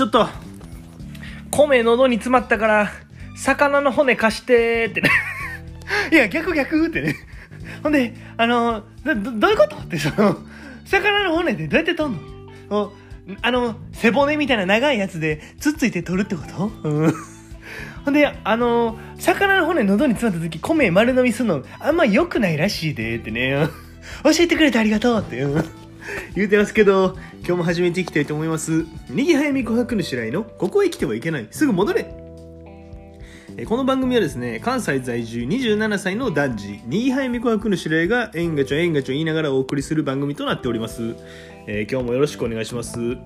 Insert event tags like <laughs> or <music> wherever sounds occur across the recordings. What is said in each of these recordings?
ちょっと、米喉に詰まったから、魚の骨貸してってね。<laughs> いや、逆逆ってね。<laughs> ほんで、あの、ど、どどういうこと？って、その、魚の骨ってどうやって取んの？あの、背骨みたいな長いやつで、つっついて取るってこと？うん。<laughs> ほんで、あの、魚の骨喉に詰まった時、米丸飲みするの、あんま良くないらしいで、ってね。教えてくれてありがとうって。う <laughs> 言うてますけど、今日も始めていきたいと思います。右早見琥珀の白井の、ここへ来てはいけない。すぐ戻れこの番組はですね、関西在住27歳の男児、右早見琥珀の白井が、えんがちょえんがちょ言いながらお送りする番組となっております。えー今日もよろしくお願いします。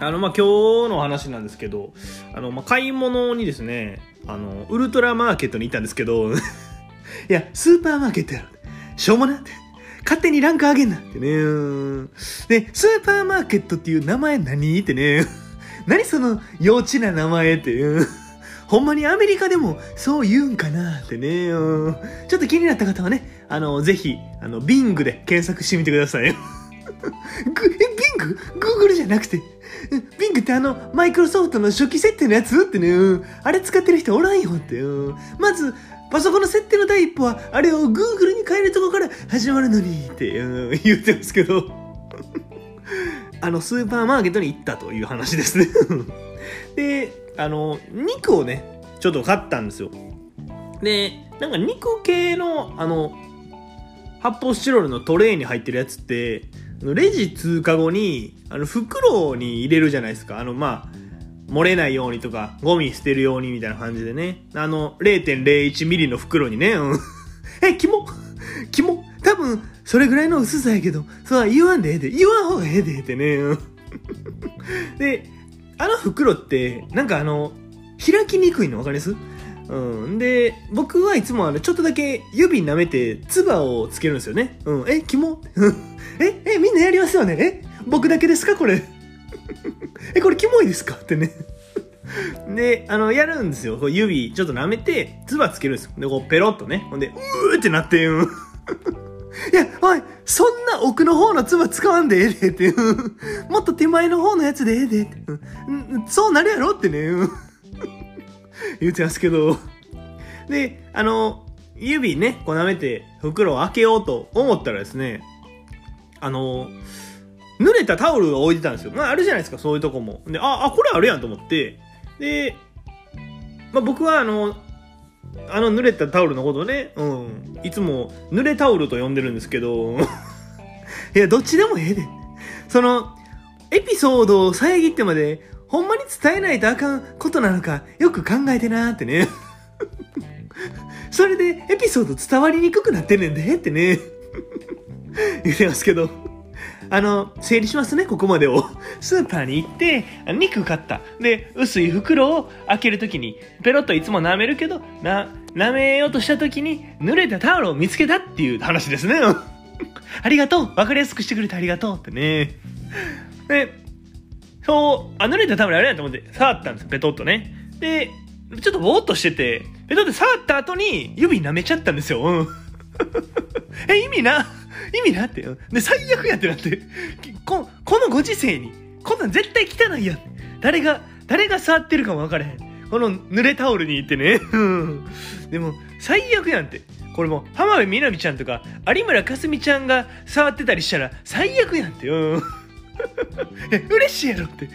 あの、まあ、今日の話なんですけど、あの、まあ、買い物にですね、あの、ウルトラマーケットに行ったんですけど、<laughs> いや、スーパーマーケットやろ。しょうもなって。勝手にランク上げんなってね。で、スーパーマーケットっていう名前何ってね。<laughs> 何その幼稚な名前って。うほんまにアメリカでもそう言うんかなってね。ちょっと気になった方はね、あの、ぜひ、あの、ビングで検索してみてください。<laughs> ぐえ、ビング？グーグルじゃなくて。ビングってあの、マイクロソフトの初期設定のやつってね、あれ使ってる人おらんよって。まず、パソコンの設定の第一歩は、あれを Google に変えるとこから始まるのにって、言ってますけど。<laughs> あの、スーパーマーケットに行ったという話ですね。<laughs> で、あの、肉をね、ちょっと買ったんですよ。で、なんか肉系の、あの、発泡スチロールのトレイに入ってるやつって、レジ通過後に、あの、袋に入れるじゃないですか。あの、まあ、漏れないようにとか、ゴミ捨てるようにみたいな感じでね。あの、0.01ミリの袋にね、うん。<laughs> え、キモ？<laughs> キモ？多分、それぐらいの薄さやけど、そうは言わんでええで、言わん方がええで、ってね。うん <laughs> で、あの袋って、なんかあの、開きにくいのわかります？うん。で、僕はいつもあの、ちょっとだけ指舐めて、唾をつけるんですよね。うん。え、キモ？え、え、みんなやりますよね？え僕だけですか？これ。<laughs> え、これキモいですか？ってね。<laughs> で、あの、やるんですよ。こう指、ちょっと舐めて、唾つけるんですよ。で、こう、ペロッとね。ほんで、うーってなって、うん。いや、おい、そんな奥の方の唾使わんでええでって、う <laughs> もっと手前の方のやつでええでって、うんそうなるやろってね、うん言ってますけど。で、あの、指ね、こう舐めて袋を開けようと思ったらですね、あの、濡れたタオルを置いてたんですよ。まあ、あるじゃないですか、そういうとこも。で、あ、あ、これあるやんと思って、で、まあ、僕はあの、あの濡れたタオルのことをね、うん、いつも濡れタオルと呼んでるんですけど、<laughs> いや、どっちでもええで。その、エピソードを遮ってまで、ほんまに伝えないとあかんことなのか、よく考えてなーってね。<laughs> それで、エピソード伝わりにくくなってんねんで、ってね。<laughs> 言ってますけど。あの、整理しますね、ここまでを。<laughs> スーパーに行って、肉買った。で、薄い袋を開けるときに、ペロッといつも舐めるけど、な、舐めようとしたときに、濡れたタオルを見つけたっていう話ですね。<laughs> ありがとうわかりやすくしてくれてありがとうってね。で、そう、あ、濡れたタオルあれやと思って、触ったんですよ、ペトッとね。で、ちょっとぼーっとしてて、ペトッと触った後に、指舐めちゃったんですよ。うん。<laughs> え、意味な、意味なって。うんで、最悪やってなって。ここのご時世に、こんなん絶対汚いやん。誰が、誰が触ってるかも分からへん。この濡れタオルに行ってね。う <laughs> んでも、最悪やんって。これも、浜辺美波ちゃんとか、有村架純ちゃんが触ってたりしたら、最悪やんって。うん。<laughs> 嬉しいやろって。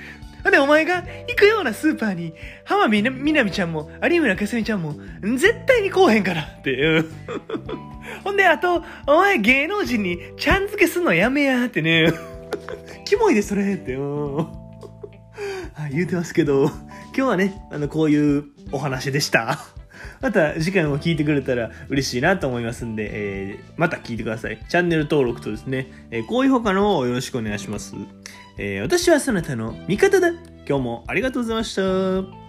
ほんで、お前が行くようなスーパーに、浜辺美波ちゃんも、有村架純ちゃんも、絶対に来おへんからって。う <laughs> ほんで、あと、お前芸能人にちゃん付けすんのやめやってね。<laughs> キモいで、それって。うん、<laughs> 言うてますけど、今日はね、あの、こういうお話でした。また次回も聞いてくれたら嬉しいなと思いますんで、えーまた聞いてください。チャンネル登録とですね、えー、高評価の方をよろしくお願いします。えー私はそなたの味方だ。今日もありがとうございました。